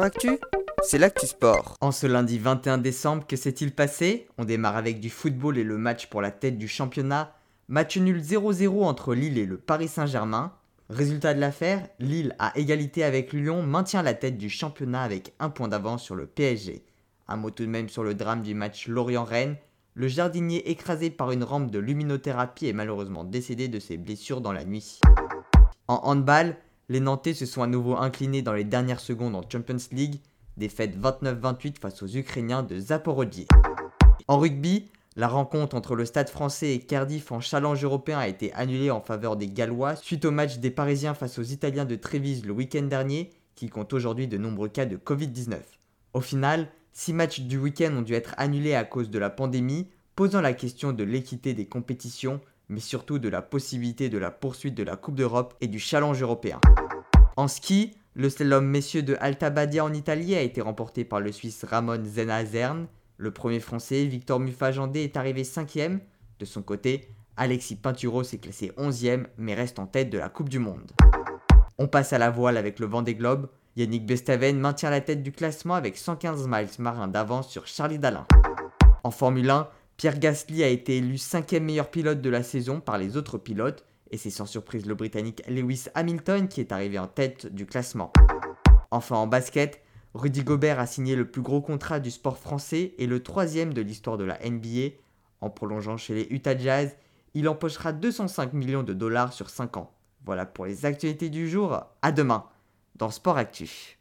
Actu, c'est l'actu sport. En ce lundi 21 décembre, que s'est-il passé? On démarre avec du football et le match pour la tête du championnat. Match nul 0-0 entre Lille et le Paris Saint-Germain. Résultat de l'affaire, Lille à égalité avec Lyon maintient la tête du championnat avec un point d'avance sur le PSG. Un mot tout de même sur le drame du match Lorient-Rennes. Le jardinier écrasé par une rampe de luminothérapie est malheureusement décédé de ses blessures dans la nuit. En handball, les Nantais se sont à nouveau inclinés dans les dernières secondes en Champions League, défaite 29-28 face aux Ukrainiens de Zaporozhye. En rugby, la rencontre entre le Stade français et Cardiff en challenge européen a été annulée en faveur des Gallois suite au match des Parisiens face aux Italiens de Trévise le week-end dernier, qui compte aujourd'hui de nombreux cas de Covid-19. Au final, six matchs du week-end ont dû être annulés à cause de la pandémie, posant la question de l'équité des compétitions, mais surtout de la possibilité de la poursuite de la Coupe d'Europe et du challenge européen. En ski, le slalom messieurs de Alta Badia en Italie a été remporté par le Suisse Ramon Zenazern. Le premier français, Victor Mufajandé, est arrivé 5ème. De son côté, Alexis Pinturo s'est classé 11ème mais reste en tête de la Coupe du Monde. On passe à la voile avec le vent des globes. Yannick Bestaven maintient la tête du classement avec 115 miles marins d'avance sur Charlie Dalin. En Formule 1, Pierre Gasly a été élu cinquième meilleur pilote de la saison par les autres pilotes, et c'est sans surprise le Britannique Lewis Hamilton qui est arrivé en tête du classement. Enfin en basket, Rudy Gobert a signé le plus gros contrat du sport français et le troisième de l'histoire de la NBA. En prolongeant chez les Utah Jazz, il empochera 205 millions de dollars sur 5 ans. Voilà pour les actualités du jour, à demain dans Sport Actif.